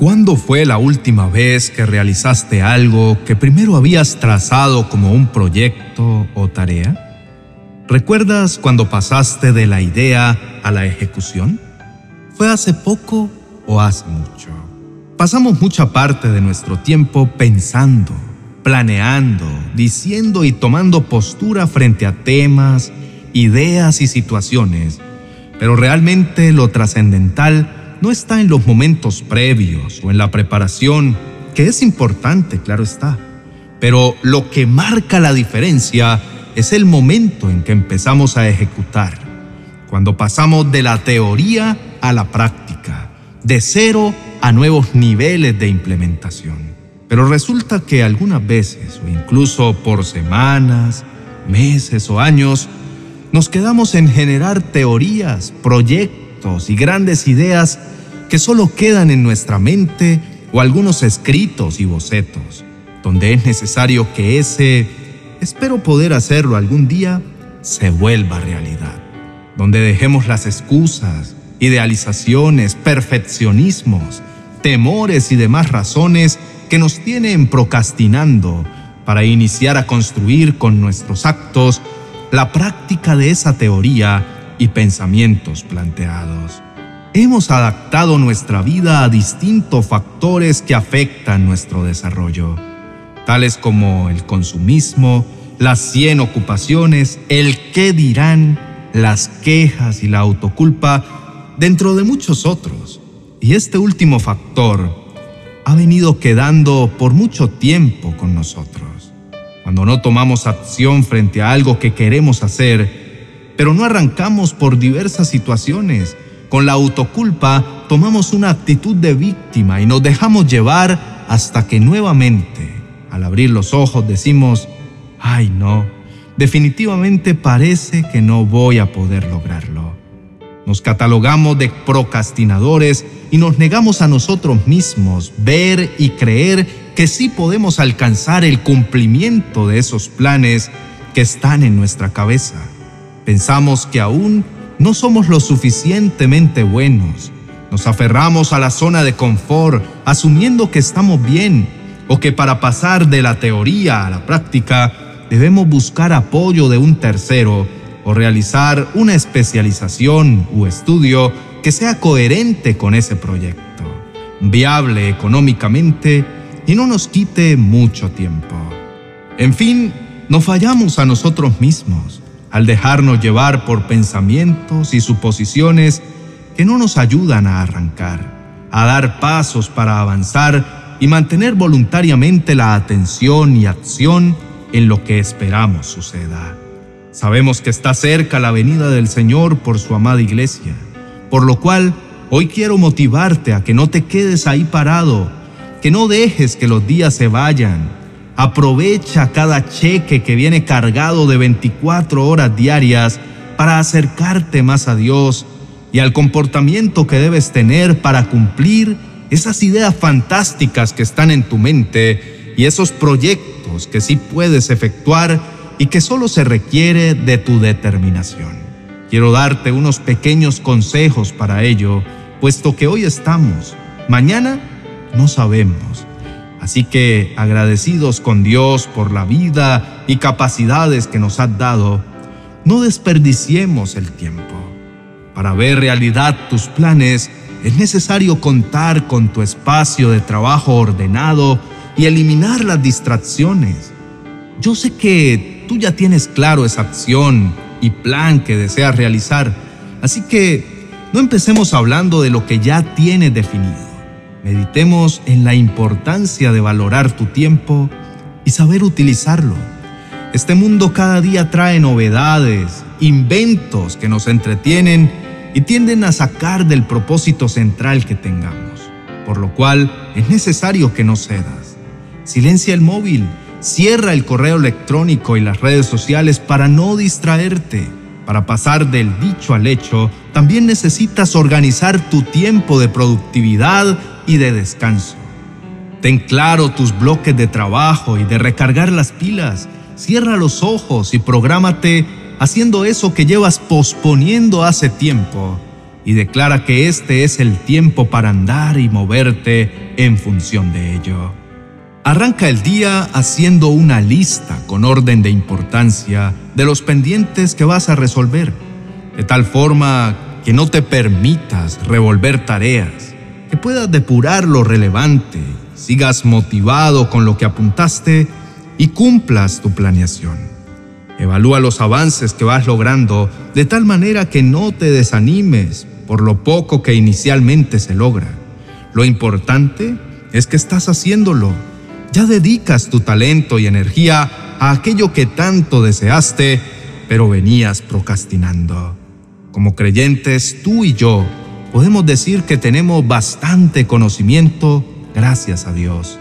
¿Cuándo fue la última vez que realizaste algo que primero habías trazado como un proyecto o tarea? ¿Recuerdas cuando pasaste de la idea a la ejecución? ¿Fue hace poco o hace mucho? Pasamos mucha parte de nuestro tiempo pensando, planeando, diciendo y tomando postura frente a temas, ideas y situaciones, pero realmente lo trascendental no está en los momentos previos o en la preparación, que es importante, claro está. Pero lo que marca la diferencia es el momento en que empezamos a ejecutar, cuando pasamos de la teoría a la práctica, de cero a nuevos niveles de implementación. Pero resulta que algunas veces, o incluso por semanas, meses o años, nos quedamos en generar teorías, proyectos y grandes ideas que solo quedan en nuestra mente o algunos escritos y bocetos, donde es necesario que ese, espero poder hacerlo algún día, se vuelva realidad, donde dejemos las excusas, idealizaciones, perfeccionismos, temores y demás razones que nos tienen procrastinando para iniciar a construir con nuestros actos la práctica de esa teoría y pensamientos planteados. Hemos adaptado nuestra vida a distintos factores que afectan nuestro desarrollo, tales como el consumismo, las 100 ocupaciones, el qué dirán, las quejas y la autoculpa, dentro de muchos otros. Y este último factor ha venido quedando por mucho tiempo con nosotros. Cuando no tomamos acción frente a algo que queremos hacer, pero no arrancamos por diversas situaciones, con la autoculpa tomamos una actitud de víctima y nos dejamos llevar hasta que nuevamente, al abrir los ojos, decimos, ay no, definitivamente parece que no voy a poder lograrlo. Nos catalogamos de procrastinadores y nos negamos a nosotros mismos ver y creer que sí podemos alcanzar el cumplimiento de esos planes que están en nuestra cabeza. Pensamos que aún no somos lo suficientemente buenos. Nos aferramos a la zona de confort, asumiendo que estamos bien o que para pasar de la teoría a la práctica debemos buscar apoyo de un tercero o realizar una especialización u estudio que sea coherente con ese proyecto, viable económicamente y no nos quite mucho tiempo. En fin, no fallamos a nosotros mismos al dejarnos llevar por pensamientos y suposiciones que no nos ayudan a arrancar, a dar pasos para avanzar y mantener voluntariamente la atención y acción en lo que esperamos suceda. Sabemos que está cerca la venida del Señor por su amada iglesia, por lo cual hoy quiero motivarte a que no te quedes ahí parado, que no dejes que los días se vayan, Aprovecha cada cheque que viene cargado de 24 horas diarias para acercarte más a Dios y al comportamiento que debes tener para cumplir esas ideas fantásticas que están en tu mente y esos proyectos que sí puedes efectuar y que solo se requiere de tu determinación. Quiero darte unos pequeños consejos para ello, puesto que hoy estamos, mañana no sabemos Así que agradecidos con Dios por la vida y capacidades que nos ha dado, no desperdiciemos el tiempo. Para ver realidad tus planes es necesario contar con tu espacio de trabajo ordenado y eliminar las distracciones. Yo sé que tú ya tienes claro esa acción y plan que deseas realizar, así que no empecemos hablando de lo que ya tienes definido. Meditemos en la importancia de valorar tu tiempo y saber utilizarlo. Este mundo cada día trae novedades, inventos que nos entretienen y tienden a sacar del propósito central que tengamos, por lo cual es necesario que no cedas. Silencia el móvil, cierra el correo electrónico y las redes sociales para no distraerte. Para pasar del dicho al hecho, también necesitas organizar tu tiempo de productividad y de descanso. Ten claro tus bloques de trabajo y de recargar las pilas. Cierra los ojos y prográmate haciendo eso que llevas posponiendo hace tiempo y declara que este es el tiempo para andar y moverte en función de ello. Arranca el día haciendo una lista con orden de importancia de los pendientes que vas a resolver, de tal forma que no te permitas revolver tareas, que puedas depurar lo relevante, sigas motivado con lo que apuntaste y cumplas tu planeación. Evalúa los avances que vas logrando de tal manera que no te desanimes por lo poco que inicialmente se logra. Lo importante es que estás haciéndolo. Ya dedicas tu talento y energía a aquello que tanto deseaste, pero venías procrastinando. Como creyentes, tú y yo podemos decir que tenemos bastante conocimiento gracias a Dios,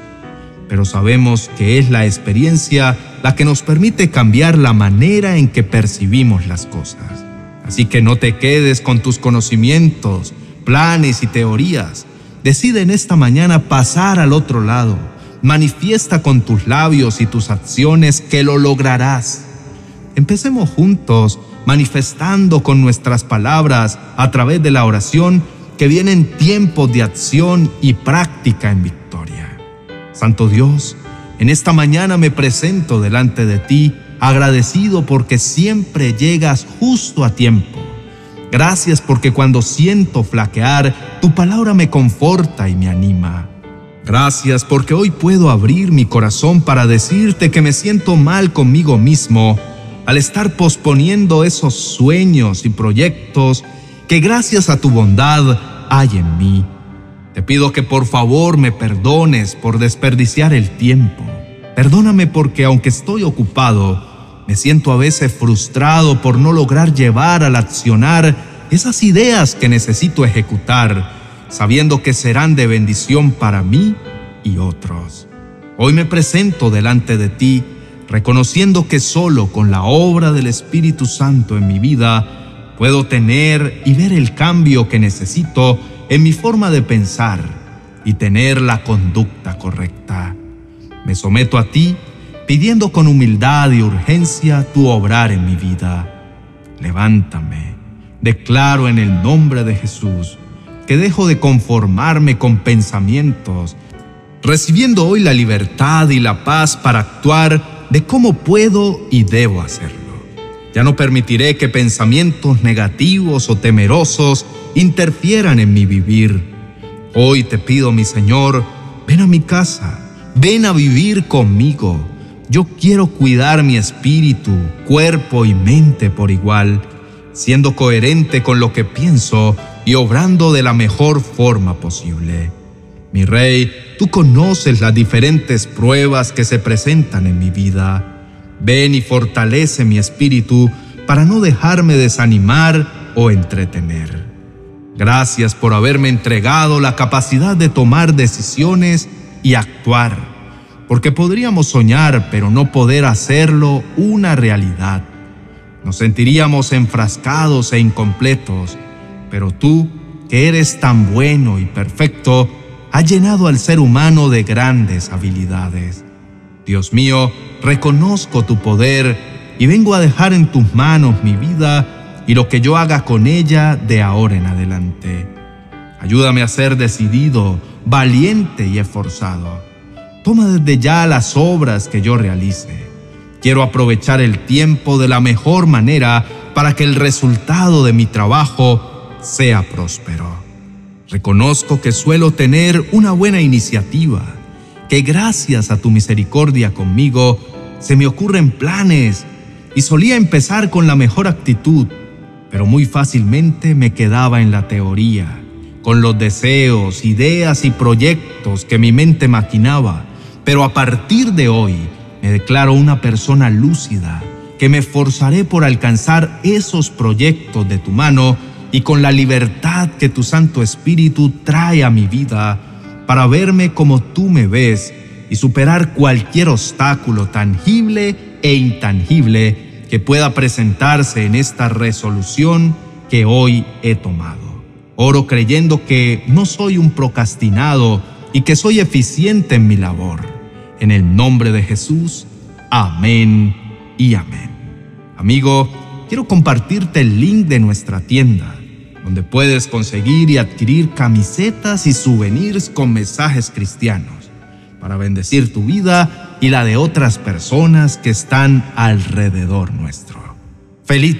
pero sabemos que es la experiencia la que nos permite cambiar la manera en que percibimos las cosas. Así que no te quedes con tus conocimientos, planes y teorías. Decide en esta mañana pasar al otro lado. Manifiesta con tus labios y tus acciones que lo lograrás. Empecemos juntos manifestando con nuestras palabras a través de la oración que vienen tiempos de acción y práctica en victoria. Santo Dios, en esta mañana me presento delante de ti agradecido porque siempre llegas justo a tiempo. Gracias porque cuando siento flaquear, tu palabra me conforta y me anima. Gracias porque hoy puedo abrir mi corazón para decirte que me siento mal conmigo mismo al estar posponiendo esos sueños y proyectos que gracias a tu bondad hay en mí. Te pido que por favor me perdones por desperdiciar el tiempo. Perdóname porque aunque estoy ocupado, me siento a veces frustrado por no lograr llevar al accionar esas ideas que necesito ejecutar, sabiendo que serán de bendición para mí y otros. Hoy me presento delante de ti, reconociendo que solo con la obra del Espíritu Santo en mi vida puedo tener y ver el cambio que necesito en mi forma de pensar y tener la conducta correcta. Me someto a ti pidiendo con humildad y urgencia tu obrar en mi vida. Levántame, declaro en el nombre de Jesús que dejo de conformarme con pensamientos, recibiendo hoy la libertad y la paz para actuar de cómo puedo y debo hacerlo. Ya no permitiré que pensamientos negativos o temerosos interfieran en mi vivir. Hoy te pido, mi Señor, ven a mi casa Ven a vivir conmigo. Yo quiero cuidar mi espíritu, cuerpo y mente por igual, siendo coherente con lo que pienso y obrando de la mejor forma posible. Mi rey, tú conoces las diferentes pruebas que se presentan en mi vida. Ven y fortalece mi espíritu para no dejarme desanimar o entretener. Gracias por haberme entregado la capacidad de tomar decisiones y actuar, porque podríamos soñar pero no poder hacerlo una realidad. Nos sentiríamos enfrascados e incompletos, pero tú, que eres tan bueno y perfecto, has llenado al ser humano de grandes habilidades. Dios mío, reconozco tu poder y vengo a dejar en tus manos mi vida y lo que yo haga con ella de ahora en adelante. Ayúdame a ser decidido, valiente y esforzado. Toma desde ya las obras que yo realice. Quiero aprovechar el tiempo de la mejor manera para que el resultado de mi trabajo sea próspero. Reconozco que suelo tener una buena iniciativa, que gracias a tu misericordia conmigo se me ocurren planes y solía empezar con la mejor actitud, pero muy fácilmente me quedaba en la teoría con los deseos, ideas y proyectos que mi mente maquinaba, pero a partir de hoy me declaro una persona lúcida, que me esforzaré por alcanzar esos proyectos de tu mano y con la libertad que tu Santo Espíritu trae a mi vida para verme como tú me ves y superar cualquier obstáculo tangible e intangible que pueda presentarse en esta resolución que hoy he tomado. Oro creyendo que no soy un procrastinado y que soy eficiente en mi labor. En el nombre de Jesús, amén y amén. Amigo, quiero compartirte el link de nuestra tienda donde puedes conseguir y adquirir camisetas y souvenirs con mensajes cristianos para bendecir tu vida y la de otras personas que están alrededor nuestro. Feliz.